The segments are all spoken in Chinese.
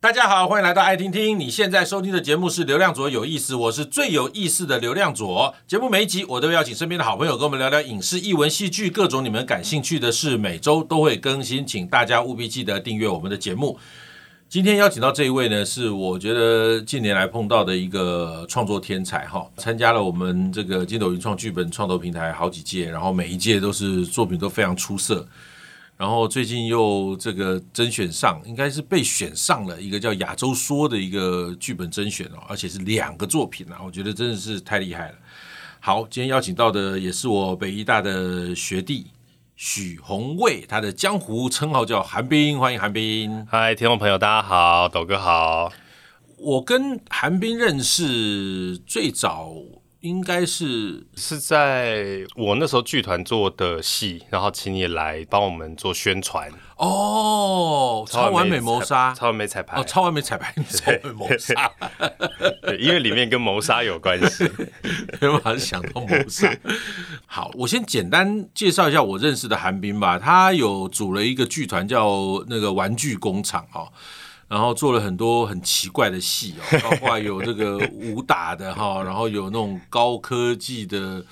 大家好，欢迎来到爱听听。你现在收听的节目是《流量左有意思》，我是最有意思的流量左。节目每一集我都会邀请身边的好朋友跟我们聊聊影视、译文、戏剧，各种你们感兴趣的事，每周都会更新，请大家务必记得订阅我们的节目。今天邀请到这一位呢，是我觉得近年来碰到的一个创作天才哈，参加了我们这个筋斗云创剧本创投平台好几届，然后每一届都是作品都非常出色。然后最近又这个甄选上，应该是被选上了一个叫亚洲说的一个剧本甄选哦，而且是两个作品啊，我觉得真的是太厉害了。好，今天邀请到的也是我北医大的学弟许宏卫，他的江湖称号叫韩冰，欢迎韩冰。嗨，听众朋友，大家好，斗哥好。我跟韩冰认识最早。应该是是在我那时候剧团做的戏，然后请你来帮我们做宣传哦。超完美谋杀，超完美彩排哦，超完美彩排，超完美谋杀。对，因为里面跟谋杀有关系，没办法想到谋杀。好，我先简单介绍一下我认识的韩冰吧。他有组了一个剧团，叫那个玩具工厂哦。然后做了很多很奇怪的戏哦，包括有这个武打的哈，然后有那种高科技的，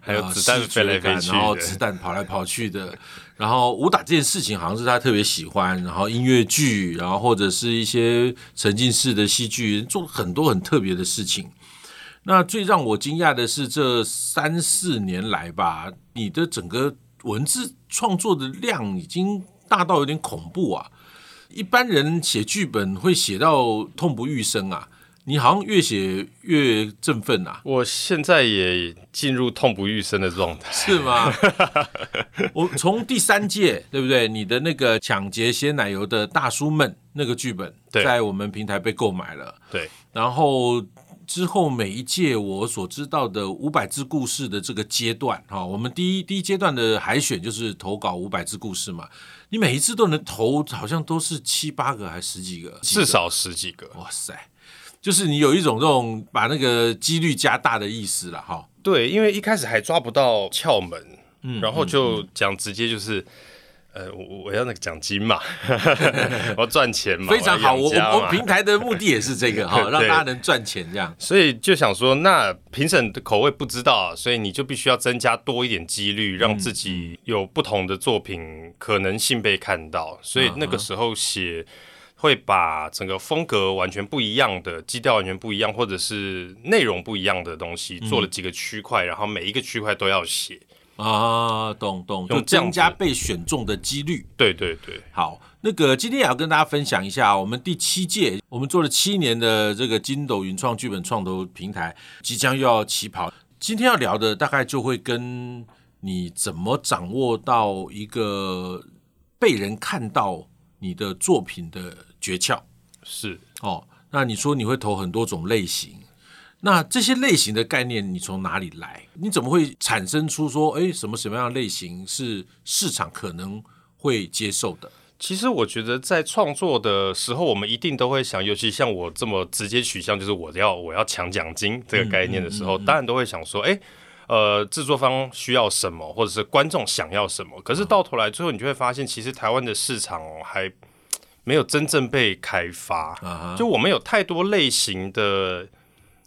还有子弹飞来飞去，然后子弹跑来跑去的，然后武打这件事情好像是他特别喜欢，然后音乐剧，然后或者是一些沉浸式的戏剧，做了很多很特别的事情。那最让我惊讶的是，这三四年来吧，你的整个文字创作的量已经大到有点恐怖啊。一般人写剧本会写到痛不欲生啊，你好像越写越振奋啊。我现在也进入痛不欲生的状态，是吗？我从第三届对不对？你的那个抢劫鲜奶油的大叔们那个剧本，在我们平台被购买了。对，然后之后每一届我所知道的五百字故事的这个阶段，哈，我们第一第一阶段的海选就是投稿五百字故事嘛。你每一次都能投，好像都是七八个还是十几个？至少十几个。哇塞，就是你有一种这种把那个几率加大的意思了哈。对，因为一开始还抓不到窍门，嗯，然后就讲直接就是。呃，我我要那个奖金嘛，我要赚钱嘛，非常好。我我我平台的目的也是这个 哈，让大家能赚钱这样。所以就想说，那评审的口味不知道，所以你就必须要增加多一点几率，让自己有不同的作品可能性被看到。所以那个时候写会把整个风格完全不一样的基调完全不一样，或者是内容不一样的东西，做了几个区块，然后每一个区块都要写。啊，懂懂，就增加被选中的几率。对对对，好，那个今天也要跟大家分享一下，我们第七届，我们做了七年的这个筋斗云创剧本创投平台，即将又要起跑。今天要聊的大概就会跟你怎么掌握到一个被人看到你的作品的诀窍。是哦，那你说你会投很多种类型。那这些类型的概念你从哪里来？你怎么会产生出说，哎，什么什么样的类型是市场可能会接受的？其实我觉得在创作的时候，我们一定都会想，尤其像我这么直接取向，就是我要我要抢奖金这个概念的时候，嗯嗯嗯嗯、当然都会想说，哎，呃，制作方需要什么，或者是观众想要什么。可是到头来，最后你就会发现，其实台湾的市场还没有真正被开发。啊、就我们有太多类型的。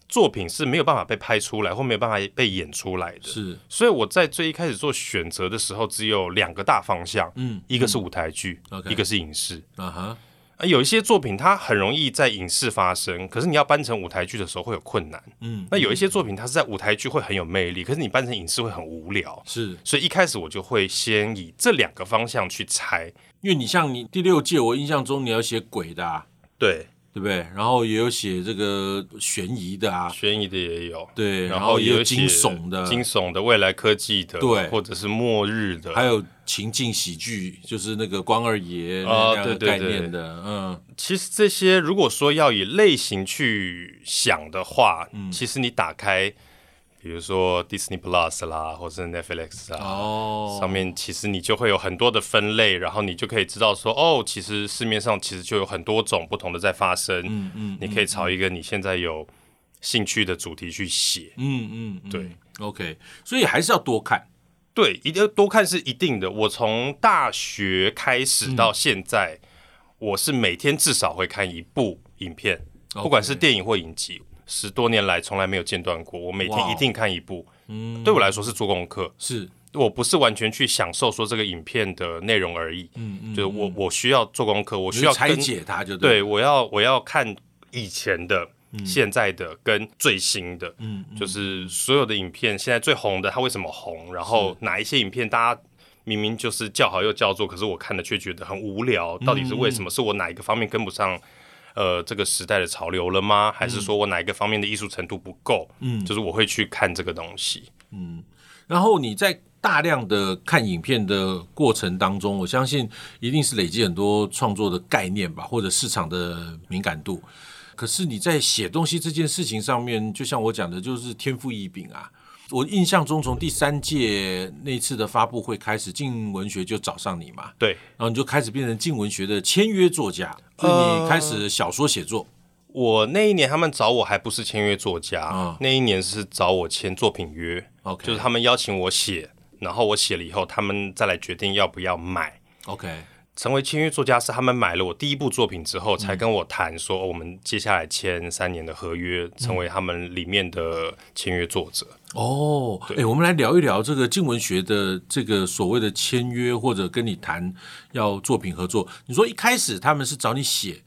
作品是没有办法被拍出来，或没有办法被演出来的。是，所以我在最一开始做选择的时候，只有两个大方向，嗯，一个是舞台剧，嗯、一个是影视。啊哈，有一些作品它很容易在影视发生，可是你要搬成舞台剧的时候会有困难。嗯，那有一些作品它是在舞台剧会很有魅力，可是你搬成影视会很无聊。是，所以一开始我就会先以这两个方向去猜，因为你像你第六届，我印象中你要写鬼的啊，对。对不对？然后也有写这个悬疑的啊，悬疑的也有，对，然后也有惊悚的，惊悚的未来科技的，对，或者是末日的，还有情境喜剧，就是那个关二爷那样的概念的，哦、嗯。其实这些如果说要以类型去想的话，嗯，其实你打开。比如说 Disney Plus 啦，或者 Netflix 啊，oh. 上面其实你就会有很多的分类，然后你就可以知道说，哦，其实市面上其实就有很多种不同的在发生。嗯嗯，你可以朝一个你现在有兴趣的主题去写。嗯嗯，对，OK，所以还是要多看。对，一定要多看是一定的。我从大学开始到现在，嗯、我是每天至少会看一部影片不管是电影或影集，十多年来从来没有间断过。我每天一定看一部，嗯，对我来说是做功课，是我不是完全去享受说这个影片的内容而已，嗯嗯，就是我我需要做功课，我需要拆解它就对，对，我要我要看以前的。嗯、现在的跟最新的，嗯，嗯，就是所有的影片现在最红的，它为什么红？然后哪一些影片大家明明就是叫好又叫座，可是我看的却觉得很无聊，到底是为什么？嗯、是我哪一个方面跟不上？呃，这个时代的潮流了吗？还是说我哪一个方面的艺术程度不够？嗯，就是我会去看这个东西。嗯，然后你在大量的看影片的过程当中，我相信一定是累积很多创作的概念吧，或者市场的敏感度。可是你在写东西这件事情上面，就像我讲的，就是天赋异禀啊！我印象中，从第三届那次的发布会开始，静文学就找上你嘛，对，然后你就开始变成静文学的签约作家，所以你开始小说写作。呃，我那一年他们找我还不是签约作家，嗯，那一年是找我签作品约，OK，就是他们邀请我写，然后我写了以后，他们再来决定要不要买，OK。成为签约作家是他们买了我第一部作品之后，才跟我谈说，我们接下来签三年的合约，成为他们里面的签约作者。哦，哎、欸，我们来聊一聊这个静文学的这个所谓的签约，或者跟你谈要作品合作。你说一开始他们是找你写，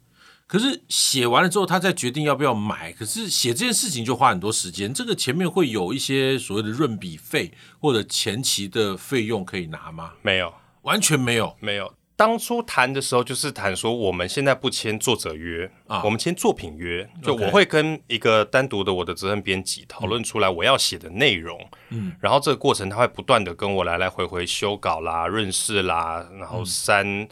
可是写完了之后，他再决定要不要买。可是写这件事情就花很多时间，这个前面会有一些所谓的润笔费或者前期的费用可以拿吗？没有，完全没有，没有。当初谈的时候，就是谈说我们现在不签作者约啊，我们签作品约。就我会跟一个单独的我的责任编辑讨论出来我要写的内容，嗯，然后这个过程他会不断的跟我来来回回修稿啦、润饰啦，然后删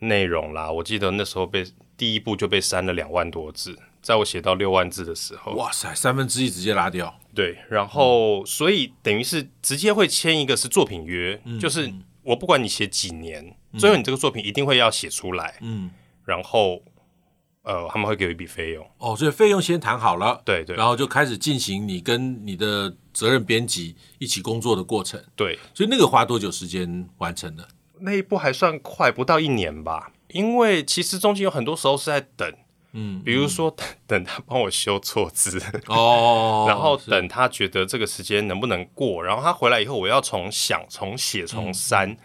内容啦。我记得那时候被第一步就被删了两万多字，在我写到六万字的时候，哇塞，三分之一直接拉掉。对，然后所以等于是直接会签一个是作品约，就是。我不管你写几年，最后你这个作品一定会要写出来。嗯，然后呃，他们会给我一笔费用。哦，所以费用先谈好了。对对。然后就开始进行你跟你的责任编辑一起工作的过程。对。所以那个花多久时间完成的？那一步还算快，不到一年吧。因为其实中间有很多时候是在等。嗯，比如说等 等他帮我修错字哦，然后等他觉得这个时间能不能过，然后他回来以后我要重想、重写、重删，嗯、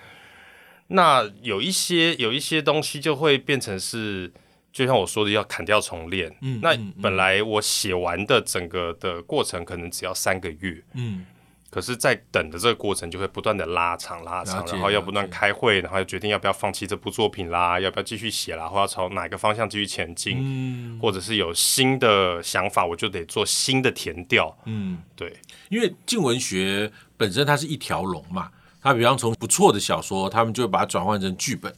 那有一些有一些东西就会变成是，就像我说的要砍掉重练。嗯，那本来我写完的整个的过程可能只要三个月。嗯。可是，在等的这个过程就会不断的拉长、拉长，然后要不断开会，然后要决定要不要放弃这部作品啦，要不要继续写啦，或要朝哪个方向继续前进，嗯，或者是有新的想法，我就得做新的填调，嗯，对，因为静文学本身它是一条龙嘛，它比方从不错的小说，他们就会把它转换成剧本。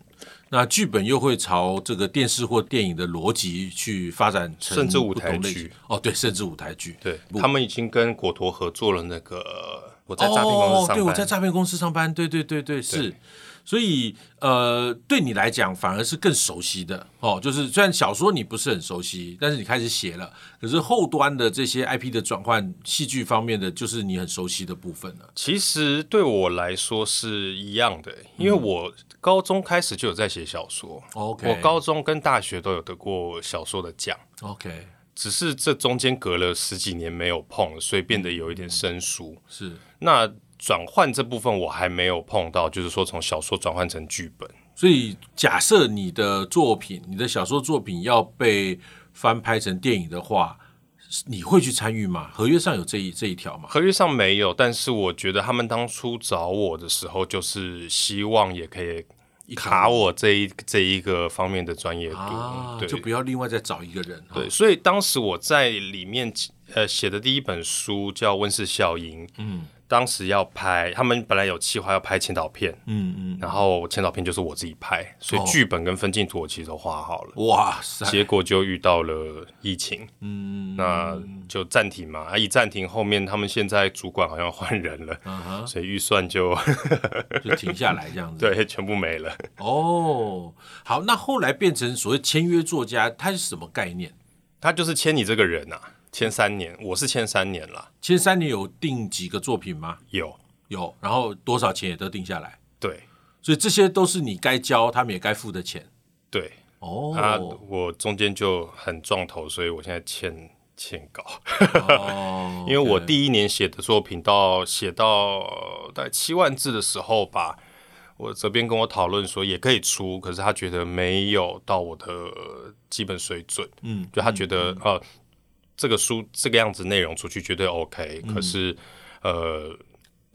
那剧本又会朝这个电视或电影的逻辑去发展成，甚至舞台剧哦，对，甚至舞台剧，对，他们已经跟果陀合作了那个我在诈骗公司上班，哦，对，我在诈骗公司上班，对对对对，对是。所以，呃，对你来讲反而是更熟悉的哦。就是虽然小说你不是很熟悉，但是你开始写了，可是后端的这些 IP 的转换、戏剧方面的，就是你很熟悉的部分了。其实对我来说是一样的，因为我高中开始就有在写小说。OK，我高中跟大学都有得过小说的奖。OK，只是这中间隔了十几年没有碰，所以变得有一点生疏。是那。转换这部分我还没有碰到，就是说从小说转换成剧本。所以假设你的作品，你的小说作品要被翻拍成电影的话，你会去参与吗？合约上有这一这一条吗？合约上没有，但是我觉得他们当初找我的时候，就是希望也可以卡我这一这一个方面的专业度，啊、对，就不要另外再找一个人。对，所以当时我在里面呃写的第一本书叫《温室效应》，嗯。当时要拍，他们本来有计划要拍前导片，嗯嗯，然后前导片就是我自己拍，所以剧本跟分镜图我其实都画好了。哇塞！结果就遇到了疫情，嗯，那就暂停嘛。啊，一暂停，后面他们现在主管好像换人了，嗯哼，所以预算就 就停下来这样子，对，全部没了。哦，好，那后来变成所谓签约作家，他是什么概念？他就是签你这个人呐、啊。签三年，我是签三年了。签三年有定几个作品吗？有，有，然后多少钱也都定下来。对，所以这些都是你该交，他们也该付的钱。对，哦，啊，我中间就很撞头，所以我现在欠欠稿。哦，因为我第一年写的作品到写到大概七万字的时候吧，我这边跟我讨论说也可以出，可是他觉得没有到我的基本水准。嗯，就他觉得、嗯、呃，这个书这个样子内容出去绝对 OK，、嗯、可是呃。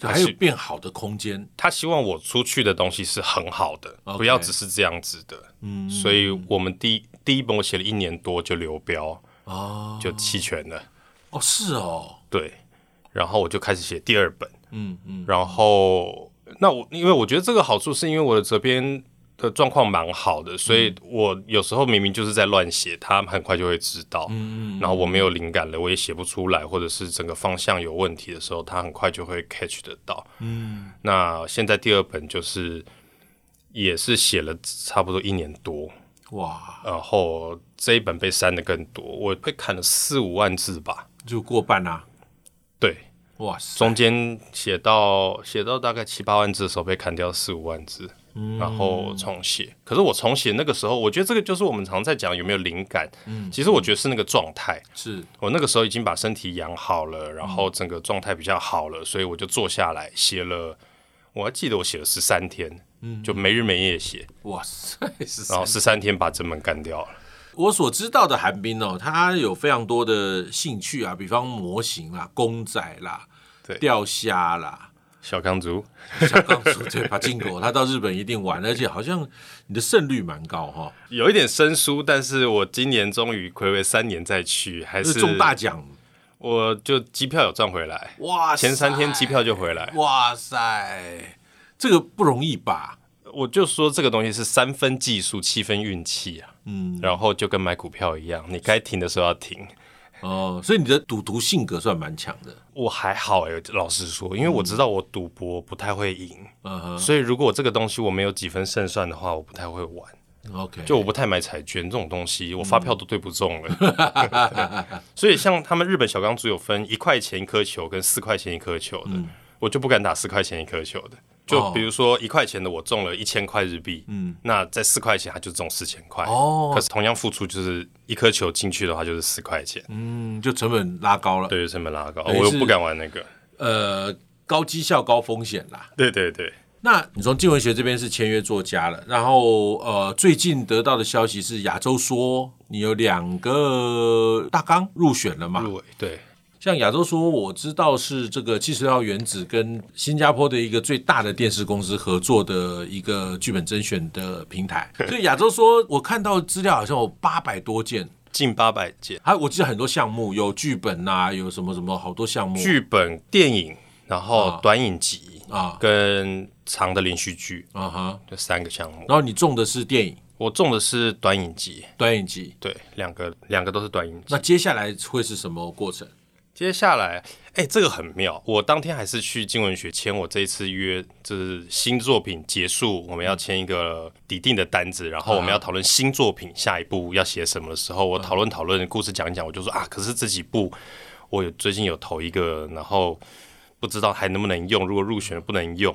还有变好的空间。他希望我出去的东西是很好的，okay, 不要只是这样子的。嗯，所以我们第一第一本我写了一年多就流标，哦，就弃权了。哦，是哦，对。然后我就开始写第二本。嗯嗯。然后那我因为我觉得这个好处是因为我的责编。的状况蛮好的，所以我有时候明明就是在乱写，他很快就会知道。嗯，然后我没有灵感了，我也写不出来，或者是整个方向有问题的时候，他很快就会 catch 得到。嗯，那现在第二本就是也是写了差不多一年多，哇，然后这一本被删的更多，我被砍了四五万字吧，就过半啊。对，哇塞，中间写到写到大概七八万字的时候被砍掉四五万字。然后重写，可是我重写那个时候，我觉得这个就是我们常在讲有没有灵感。嗯，其实我觉得是那个状态。是我那个时候已经把身体养好了，然后整个状态比较好了，所以我就坐下来写了。我还记得我写了十三天，嗯，就没日没夜写。哇塞！然后十三天把整本干掉了。我所知道的韩冰哦，他有非常多的兴趣啊，比方模型啦、公仔啦、对，钓虾啦。小钢珠，小钢珠对，把进口，他到日本一定玩，而且好像你的胜率蛮高哈，有一点生疏，但是我今年终于暌违三年再去，还是中大奖，我就机票有赚回来，哇，前三天机票就回来，哇塞，这个不容易吧？我就说这个东西是三分技术，七分运气啊，嗯，然后就跟买股票一样，你该停的时候要停。哦，所以你的赌徒性格算蛮强的。我还好哎、欸，老实说，因为我知道我赌博不太会赢，嗯，所以如果这个东西我没有几分胜算的话，我不太会玩。OK，就我不太买彩券这种东西，我发票都对不中了。嗯、所以像他们日本小钢珠有分一块钱一颗球跟四块钱一颗球的，嗯、我就不敢打四块钱一颗球的。就比如说一块钱的我中了一千块日币，嗯，那在四块钱他就中四千块，哦，可是同样付出就是一颗球进去的话就是四块钱，嗯，就成本拉高了，对，成本拉高，我又不敢玩那个，呃，高绩效高风险啦，对对对。那你从镜文学这边是签约作家了，然后呃，最近得到的消息是亚洲说你有两个大纲入选了嘛？入围，对。像亚洲说，我知道是这个七十六号原子跟新加坡的一个最大的电视公司合作的一个剧本甄选的平台。所以亚洲说，我看到资料好像有八百多件，近八百件。还我记得很多项目，有剧本呐、啊，有什么什么好多项目。剧本、电影，然后短影集啊，跟长的连续剧啊哈，这三个项目。然后你中的是电影，我中的是短影集。短影集，对，两个两个都是短影集。那接下来会是什么过程？接下来，哎、这个很妙。我当天还是去镜文学签我这一次约，就是新作品结束，我们要签一个底定的单子，然后我们要讨论新作品下一步要写什么的时候，我讨论讨论故事讲一讲，我就说啊，可是这几部我有最近有投一个，然后不知道还能不能用，如果入选了不能用，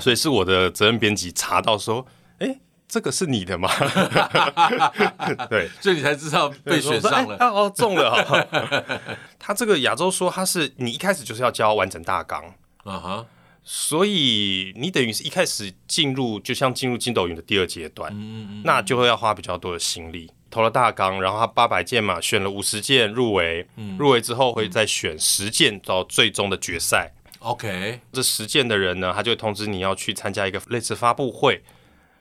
所以是我的责任编辑查到说，哎、这个是你的吗？对，所以你才知道被选上了。欸、哦，中了哈。他这个亚洲说他是你一开始就是要交完整大纲啊哈，所以你等于是一开始进入就像进入筋斗云的第二阶段，嗯嗯，那就会要花比较多的心力。投了大纲，然后他八百件嘛，选了五十件入围，嗯、入围之后会再选十件到最终的决赛。OK，这十件的人呢，他就会通知你要去参加一个类似发布会。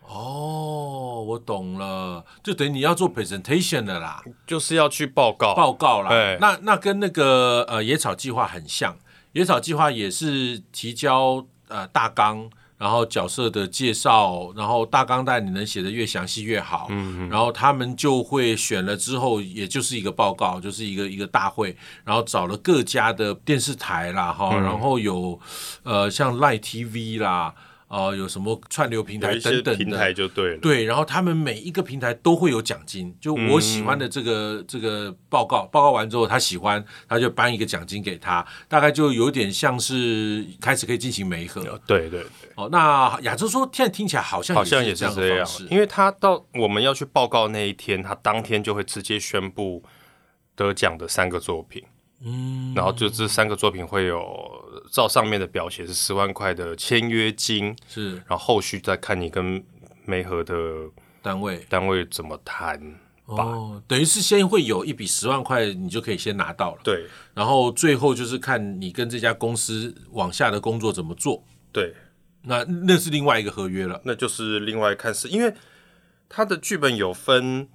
哦，我懂了，就等于你要做 presentation 的啦，就是要去报告报告啦。对那那跟那个呃野草计划很像，野草计划也是提交呃大纲，然后角色的介绍，然后大纲带你能写的越详细越好。嗯哼然后他们就会选了之后，也就是一个报告，就是一个一个大会，然后找了各家的电视台啦，哈、嗯，然后有呃像 Line TV 啦。呃，有什么串流平台等等的平台就对了。对，然后他们每一个平台都会有奖金。就我喜欢的这个、嗯、这个报告，报告完之后他喜欢，他就颁一个奖金给他，大概就有点像是开始可以进行媒合。对对对。哦，那亚洲说现在听起来好像好像也是这样，因为他到我们要去报告那一天，他当天就会直接宣布得奖的三个作品。嗯，然后就这三个作品会有照上面的表写是十万块的签约金，是，然后后续再看你跟媒合的单位单位怎么谈。哦，等于是先会有一笔十万块，你就可以先拿到了。对，然后最后就是看你跟这家公司往下的工作怎么做。对，那那是另外一个合约了，那就是另外看是因为他的剧本有分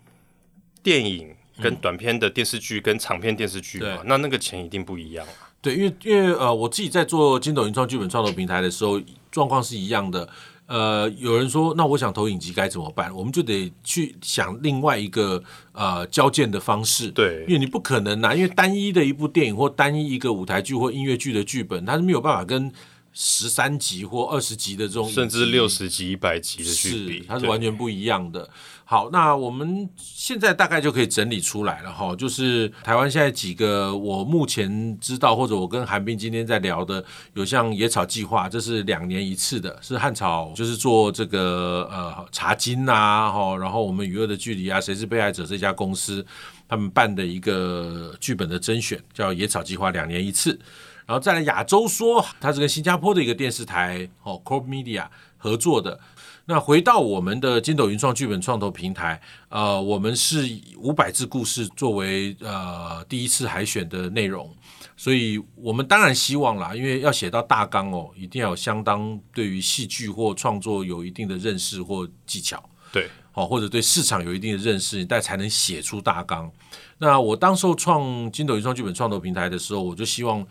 电影。跟短片的电视剧跟长片电视剧嘛，那那个钱一定不一样啊。对，因为因为呃，我自己在做金斗云创剧本创作平台的时候，状况是一样的。呃，有人说，那我想投影集该怎么办？我们就得去想另外一个呃交件的方式。对，因为你不可能拿，因为单一的一部电影或单一一个舞台剧或音乐剧的剧本，它是没有办法跟十三集或二十集的这种，甚至六十集、一百集的剧比，它是完全不一样的。好，那我们现在大概就可以整理出来了哈，就是台湾现在几个我目前知道，或者我跟韩冰今天在聊的，有像野草计划，这是两年一次的，是汉草就是做这个呃茶金呐、啊，哈，然后我们娱乐的距离啊，谁是被害者这家公司他们办的一个剧本的甄选，叫野草计划，两年一次，然后再来亚洲说，它是跟新加坡的一个电视台哦，Corp Media 合作的。那回到我们的筋斗云创剧本创投平台，呃，我们是以五百字故事作为呃第一次海选的内容，所以我们当然希望啦，因为要写到大纲哦，一定要有相当对于戏剧或创作有一定的认识或技巧，对，好，或者对市场有一定的认识，但才能写出大纲。那我当时候创筋斗云创剧本创投平台的时候，我就希望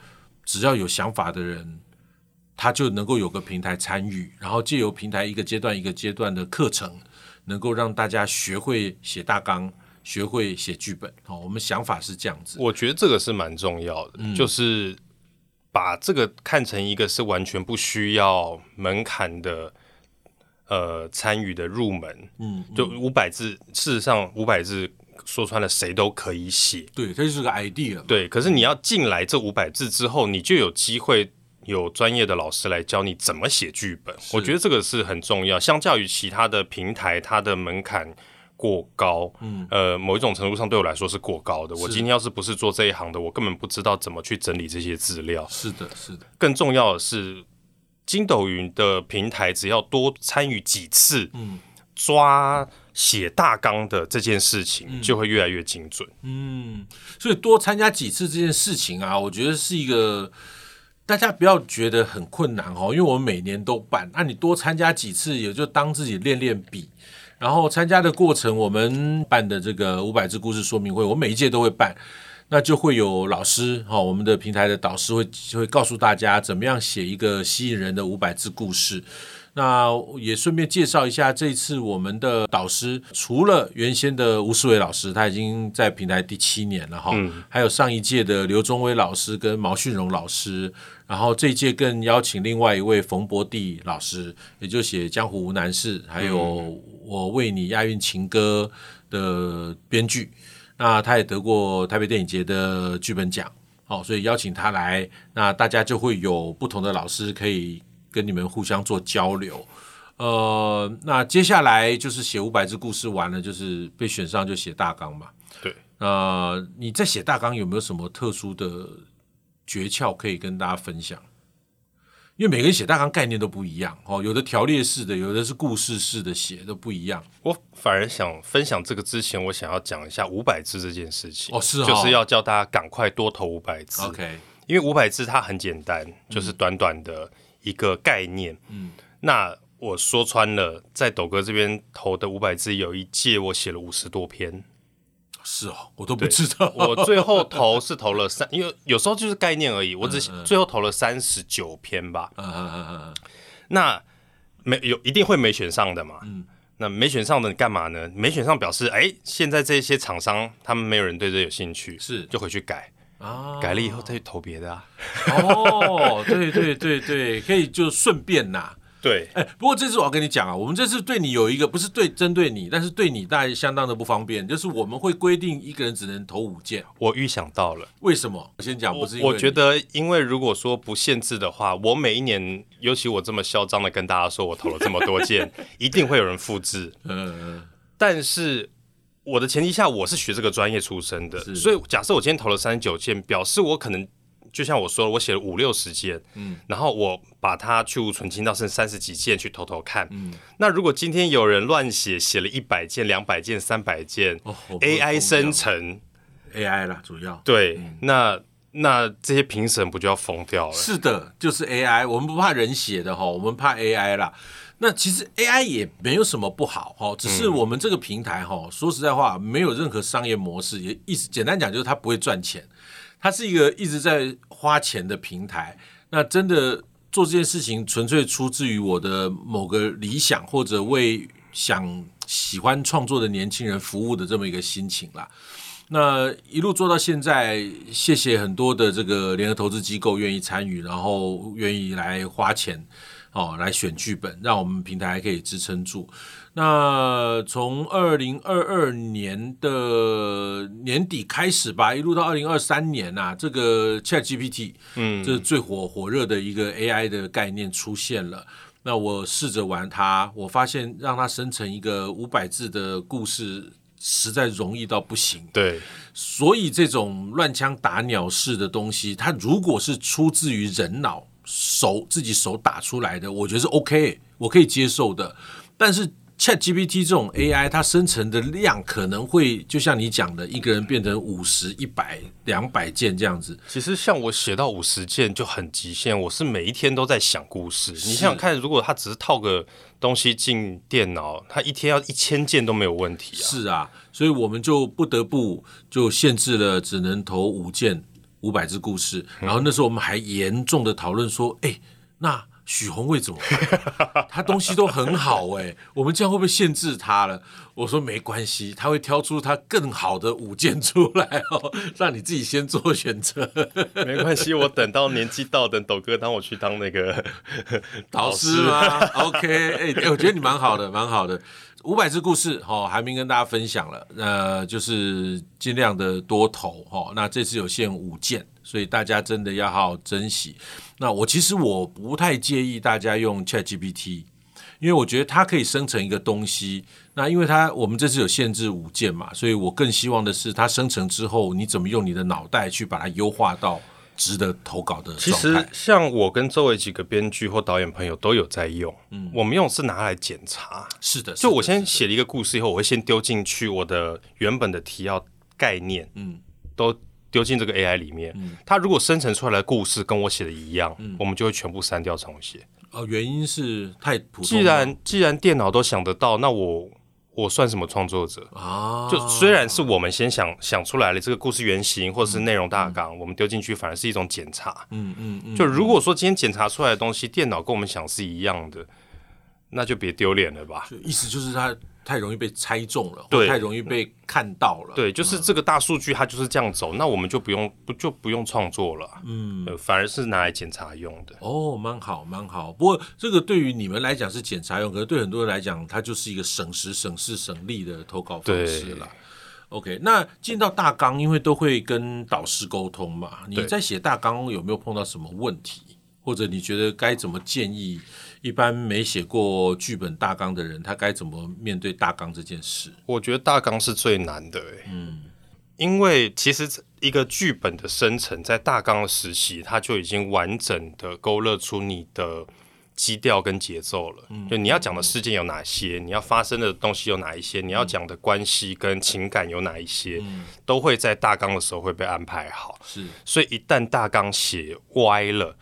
只要有想法的人。他就能够有个平台参与，然后借由平台一个阶段一个阶段的课程，能够让大家学会写大纲，学会写剧本。好，我们想法是这样子。我觉得这个是蛮重要的，嗯、就是把这个看成一个是完全不需要门槛的，呃，参与的入门。嗯，嗯就五百字，事实上五百字说穿了谁都可以写。对，这就是个 idea。对，可是你要进来这五百字之后，你就有机会。有专业的老师来教你怎么写剧本，我觉得这个是很重要。相较于其他的平台，它的门槛过高，嗯，呃，某一种程度上对我来说是过高的。我今天要是不是做这一行的，我根本不知道怎么去整理这些资料。是的，是的。更重要的是，筋斗云的平台只要多参与几次，嗯，抓写大纲的这件事情就会越来越精准。嗯，所以多参加几次这件事情啊，我觉得是一个。大家不要觉得很困难哦，因为我们每年都办，那你多参加几次，也就当自己练练笔。然后参加的过程，我们办的这个五百字故事说明会，我每一届都会办，那就会有老师哈，我们的平台的导师会会告诉大家怎么样写一个吸引人的五百字故事。那也顺便介绍一下，这次我们的导师除了原先的吴世伟老师，他已经在平台第七年了哈，嗯、还有上一届的刘忠威老师跟毛训荣老师，然后这一届更邀请另外一位冯博弟老师，也就写《江湖无难事》，还有《我为你押韵情歌》的编剧，那他也得过台北电影节的剧本奖，好，所以邀请他来，那大家就会有不同的老师可以。跟你们互相做交流，呃，那接下来就是写五百字故事完了，就是被选上就写大纲嘛。对，呃，你在写大纲有没有什么特殊的诀窍可以跟大家分享？因为每个人写大纲概念都不一样哦，有的条列式的，有的是故事式的写都不一样。我反而想分享这个之前，我想要讲一下五百字这件事情。哦，是哦，就是要叫大家赶快多投五百字。OK，因为五百字它很简单，就是短短的。嗯一个概念，嗯，那我说穿了，在斗哥这边投的五百字，有一届我写了五十多篇，是哦，我都不知道，我最后投是投了三，因为有时候就是概念而已，我只最后投了三十九篇吧，嗯嗯嗯嗯，那没有一定会没选上的嘛，嗯，那没选上的你干嘛呢？没选上表示，哎，现在这些厂商他们没有人对这有兴趣，是。就回去改。啊，改了以后再去投别的啊！哦，对对对对，可以就顺便呐。对，哎，不过这次我要跟你讲啊，我们这次对你有一个不是对针对你，但是对你大概相当的不方便，就是我们会规定一个人只能投五件。我预想到了，为什么？我先讲，不是因为我，我觉得，因为如果说不限制的话，我每一年，尤其我这么嚣张的跟大家说我投了这么多件，一定会有人复制。嗯，但是我的前提下，我是学这个专业出身的，所以假设我今天投了三十九件，表示我可能。就像我说了，我写了五六十件，嗯，然后我把它去无存清到剩三十几件去偷偷看，嗯，那如果今天有人乱写，写了一百件、两百件、三百件，哦，AI 生成，AI 啦，主要对，嗯、那那这些评审不就要疯掉了？是的，就是 AI，我们不怕人写的哈，我们怕 AI 啦。那其实 AI 也没有什么不好哈，只是我们这个平台哈，说实在话，没有任何商业模式，也意思简单讲就是它不会赚钱。它是一个一直在花钱的平台，那真的做这件事情纯粹出自于我的某个理想，或者为想喜欢创作的年轻人服务的这么一个心情啦。那一路做到现在，谢谢很多的这个联合投资机构愿意参与，然后愿意来花钱哦来选剧本，让我们平台还可以支撑住。那从二零二二年的年底开始吧，一路到二零二三年呐、啊，这个 ChatGPT，嗯，这是最火火热的一个 AI 的概念出现了。那我试着玩它，我发现让它生成一个五百字的故事，实在容易到不行。对，所以这种乱枪打鸟式的东西，它如果是出自于人脑手自己手打出来的，我觉得是 OK，我可以接受的。但是 ChatGPT 这种 AI，它生成的量可能会就像你讲的，一个人变成五十、一百、两百件这样子。其实像我写到五十件就很极限，我是每一天都在想故事。你想想看，如果他只是套个东西进电脑，他一天要一千件都没有问题啊。是啊，所以我们就不得不就限制了，只能投五件五百字故事。然后那时候我们还严重的讨论说，哎，那。许宏卫怎么办？他东西都很好哎、欸，我们这样会不会限制他了？我说没关系，他会挑出他更好的五件出来哦，让你自己先做选择。没关系，我等到年纪到，等斗哥当我去当那个 导师吗？OK，哎、欸，我觉得你蛮好的，蛮好的。五百字故事哈，还没跟大家分享了，呃，就是尽量的多投哈。那这次有限五件，所以大家真的要好好珍惜。那我其实我不太介意大家用 ChatGPT，因为我觉得它可以生成一个东西。那因为它我们这次有限制五件嘛，所以我更希望的是它生成之后，你怎么用你的脑袋去把它优化到值得投稿的。其实像我跟周围几个编剧或导演朋友都有在用，嗯，我们用是拿来检查。是的，就我先写了一个故事以后，我会先丢进去我的原本的提要概念，嗯，都。丢进这个 AI 里面，嗯，它如果生成出来的故事跟我写的一样，嗯，我们就会全部删掉重写。哦，原因是太普通。既然既然电脑都想得到，那我我算什么创作者啊？就虽然是我们先想想出来了这个故事原型或者是内容大纲，嗯，我们丢进去反而是一种检查。嗯嗯嗯。就如果说今天检查出来的东西，电脑跟我们想是一样的，那就别丢脸了吧。意思就是它。太容易被猜中了，对，太容易被看到了。对，就是这个大数据，它就是这样走，嗯、那我们就不用不就不用创作了，嗯，反而是拿来检查用的。哦，蛮好，蛮好。不过这个对于你们来讲是检查用，可是对很多人来讲，它就是一个省时、省事、省力的投稿方式了。OK，那进到大纲，因为都会跟导师沟通嘛，你在写大纲有没有碰到什么问题，或者你觉得该怎么建议？一般没写过剧本大纲的人，他该怎么面对大纲这件事？我觉得大纲是最难的，嗯，因为其实一个剧本的生成，在大纲的时期，它就已经完整的勾勒出你的基调跟节奏了。嗯，就你要讲的事件有哪些，你要发生的东西有哪一些，你要讲的关系跟情感有哪一些，嗯，都会在大纲的时候会被安排好。是，所以一旦大纲写歪了，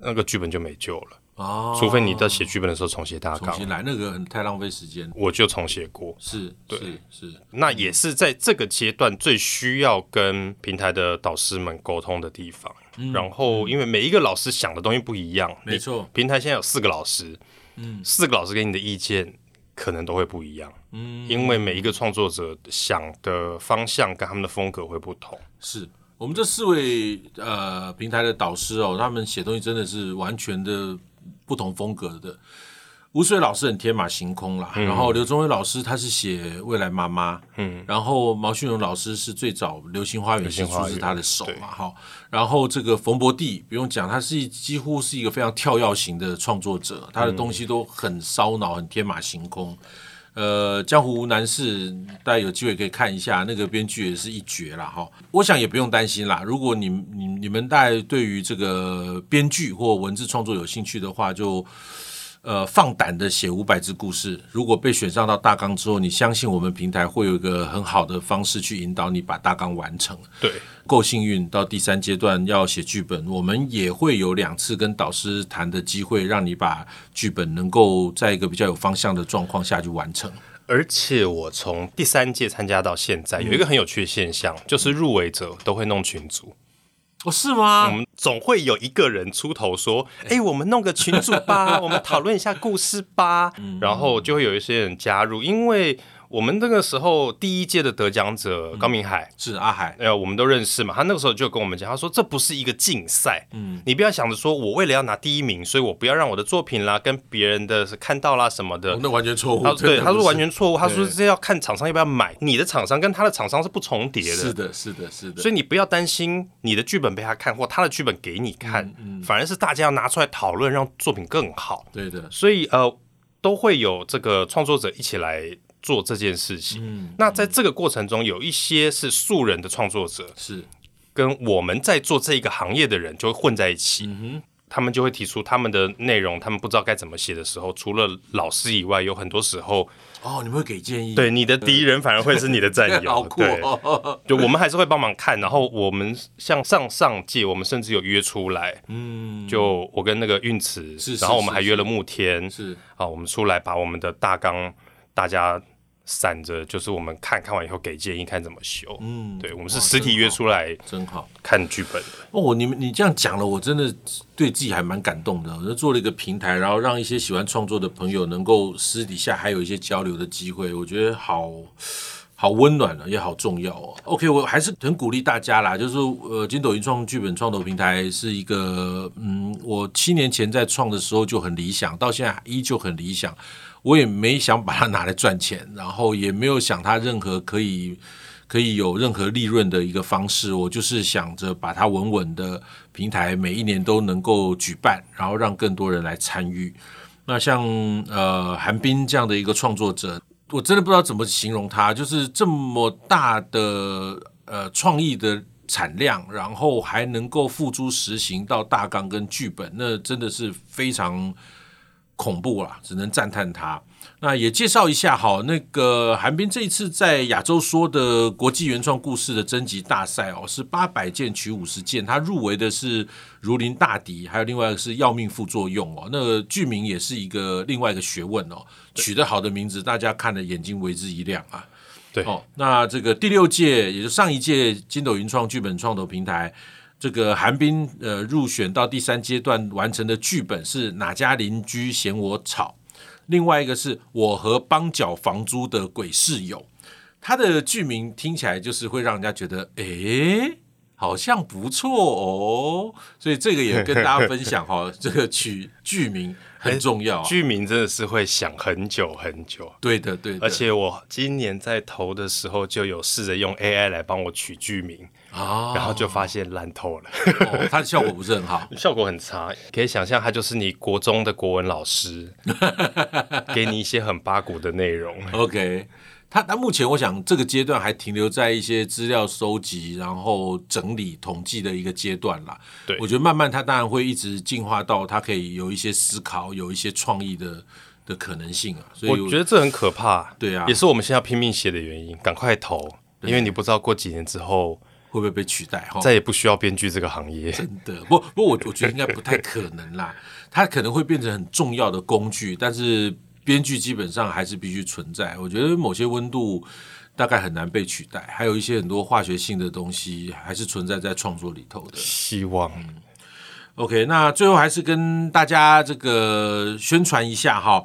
那个剧本就没救了。哦，除非你在写剧本的时候重写大纲，重新来，那个太浪费时间。我就重写过，是，对，是，是，那也是在这个阶段最需要跟平台的导师们沟通的地方。嗯、然后，因为每一个老师想的东西不一样，没错。平台现在有四个老师，嗯，四个老师给你的意见可能都会不一样，嗯，因为每一个创作者想的方向跟他们的风格会不同。是我们这四位呃平台的导师哦，他们写东西真的是完全的。不同风格的。吴水老师很天马行空啦，嗯、然后刘忠威老师他是写《未来妈妈》，嗯，然后毛旭荣老师是最早《流星花园》是出自他的手嘛，哈，然后这个冯博弟不用讲，他是几乎是一个非常跳跃型的创作者，他的东西都很烧脑，很天马行空。呃，江湖无难事，大家有机会可以看一下，那个编剧也是一绝啦。哈。我想也不用担心啦，如果你你你们大家对于这个编剧或文字创作有兴趣的话，就。呃，放胆的写五百字故事。如果被选上到大纲之后，你相信我们平台会有一个很好的方式去引导你把大纲完成。对，够幸运到第三阶段要写剧本，我们也会有两次跟导师谈的机会，让你把剧本能够在一个比较有方向的状况下去完成。而且我从第三届参加到现在，有一个很有趣的现象，嗯、就是入围者都会弄群组。哦，是吗？我们总会有一个人出头说：“哎、欸，我们弄个群组吧，我们讨论一下故事吧。”然后就会有一些人加入，因为。我们那个时候第一届的得奖者高明海、嗯、是阿海，呃，我们都认识嘛。他那个时候就跟我们讲，他说这不是一个竞赛，嗯，你不要想着说我为了要拿第一名，所以我不要让我的作品啦跟别人的看到啦什么的，哦、那完全错误。他对 他说完全错误，他说这要看厂商要不要买，你的厂商跟他的厂商是不重叠的，是的，是的，是的。所以你不要担心你的剧本被他看，或他的剧本给你看，反而是大家要拿出来讨论，让作品更好。对的，所以呃，都会有这个创作者一起来。做这件事情，嗯，那在这个过程中，有一些是素人的创作者，是。跟我们在做这一个行业的人就会混在一起，他们就会提出他们的内容，他们不知道该怎么写的时候，除了老师以外，有很多时候，哦，你们会给建议，对，你的敌人反而会是你的战友，好酷哦，对，就我们还是会帮忙看，然后我们像上上届，我们甚至有约出来，嗯，就我跟那个韵慈，是，然后我们还约了慕天，是。啊，我们出来把我们的大纲大家。散着就是我们看看完以后给建议，看怎么修。嗯，对，我们是实体约出来，真好看剧本的。哦，你们你这样讲了，我真的对自己还蛮感动的。我就做了一个平台，然后让一些喜欢创作的朋友能够私底下还有一些交流的机会，我觉得好好温暖了，也好重要哦。OK，我还是很鼓励大家啦，就是呃，金斗云创剧本创投平台是一个，嗯，我七年前在创的时候就很理想，到现在依旧很理想。我也没想把它拿来赚钱，然后也没有想它任何可以可以有任何利润的一个方式。我就是想着把它稳稳的平台，每一年都能够举办，然后让更多人来参与。那像呃韩冰这样的一个创作者，我真的不知道怎么形容他，就是这么大的呃创意的产量，然后还能够付诸实行到大纲跟剧本，那真的是非常。恐怖啦，只能赞叹他。那也介绍一下哈，那个韩冰这一次在亚洲说的国际原创故事的征集大赛哦，是八百件取五十件，他入围的是《如临大敌》，还有另外一个是《要命副作用》哦。那个剧名也是一个另外一个学问哦，取得好的名字，大家看了眼睛为之一亮啊。对哦，那这个第六届，也就是上一届筋斗云创剧本创投平台。这个寒冰呃入选到第三阶段完成的剧本是哪家邻居嫌我吵？另外一个是我和帮缴房租的鬼室友，他的剧名听起来就是会让人家觉得，诶，好像不错哦。所以这个也跟大家分享哈，这个取剧名很重要，剧名真的是会想很久很久。对的，对的。而且我今年在投的时候就有试着用 AI 来帮我取剧名。哦，然后就发现烂透了，哦，它的效果不是很好，效果很差。可以想象，它就是你国中的国文老师，给你一些很八股的内容。OK，他他目前我想这个阶段还停留在一些资料收集，然后整理统计的一个阶段啦。对，我觉得慢慢他当然会一直进化到他可以有一些思考，有一些创意的的可能性啊。所以我，我觉得这很可怕。对啊，也是我们现在要拼命写的原因。赶快投，因为你不知道过几年之后。会不会被取代？哈，再也不需要编剧这个行业。真的，不不过我我觉得应该不太可能啦。它可能会变成很重要的工具，但是编剧基本上还是必须存在。我觉得某些温度大概很难被取代，还有一些很多化学性的东西还是存在在创作里头的。希望。嗯。OK，那最后还是跟大家这个宣传一下哈。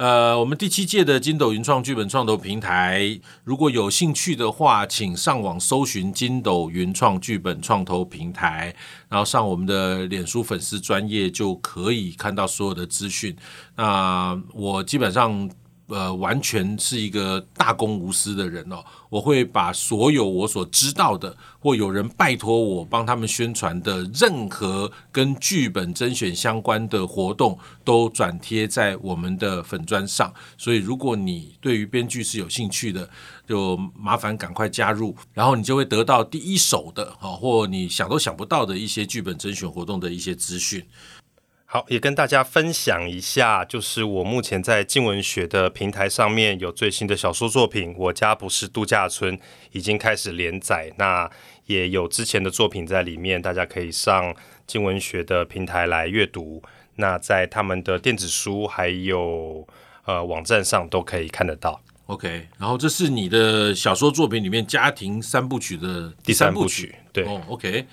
呃，我们第七届的金斗云创剧本创投平台，如果有兴趣的话，请上网搜寻金斗云创剧本创投平台，然后上我们的脸书粉丝专业就可以看到所有的资讯。那我基本上。呃，完全是一个大公无私的人哦。我会把所有我所知道的，或有人拜托我帮他们宣传的任何跟剧本甄选相关的活动，都转贴在我们的粉砖上。所以，如果你对于编剧是有兴趣的，就麻烦赶快加入，然后你就会得到第一手的啊，或你想都想不到的一些剧本甄选活动的一些资讯。好，也跟大家分享一下，就是我目前在静文学的平台上面有最新的小说作品《我家不是度假村》，已经开始连载。那也有之前的作品在里面，大家可以上静文学的平台来阅读。那在他们的电子书还有呃网站上都可以看得到。OK，然后这是你的小说作品里面家庭三部曲的第三部曲，对。哦，OK，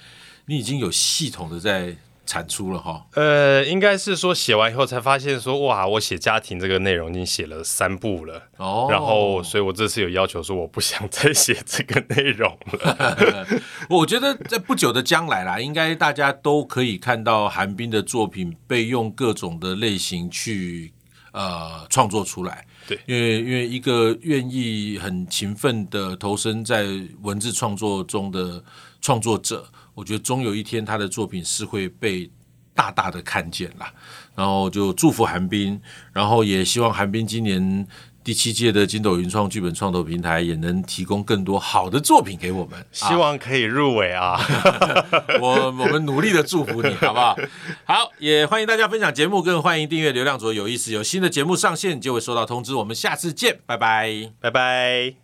你已经有系统的在。产出了哈，呃，应该是说写完以后才发现说，哇，我写家庭这个内容已经写了三部了，哦，然后，所以我这次有要求说，我不想再写这个内容了。我觉得在不久的将来啦，应该大家都可以看到韩冰的作品被用各种的类型去呃创作出来。对，因为因为一个愿意很勤奋的投身在文字创作中的创作者。我觉得终有一天，他的作品是会被大大的看见了。然后就祝福韩冰，然后也希望韩冰今年第七届的金斗云创剧本创投平台也能提供更多好的作品给我们。希望可以入围啊！我 我们努力的祝福你，好不好？好，也欢迎大家分享节目，更欢迎订阅流量左有意思，有新的节目上线就会收到通知。我们下次见，拜拜，拜拜。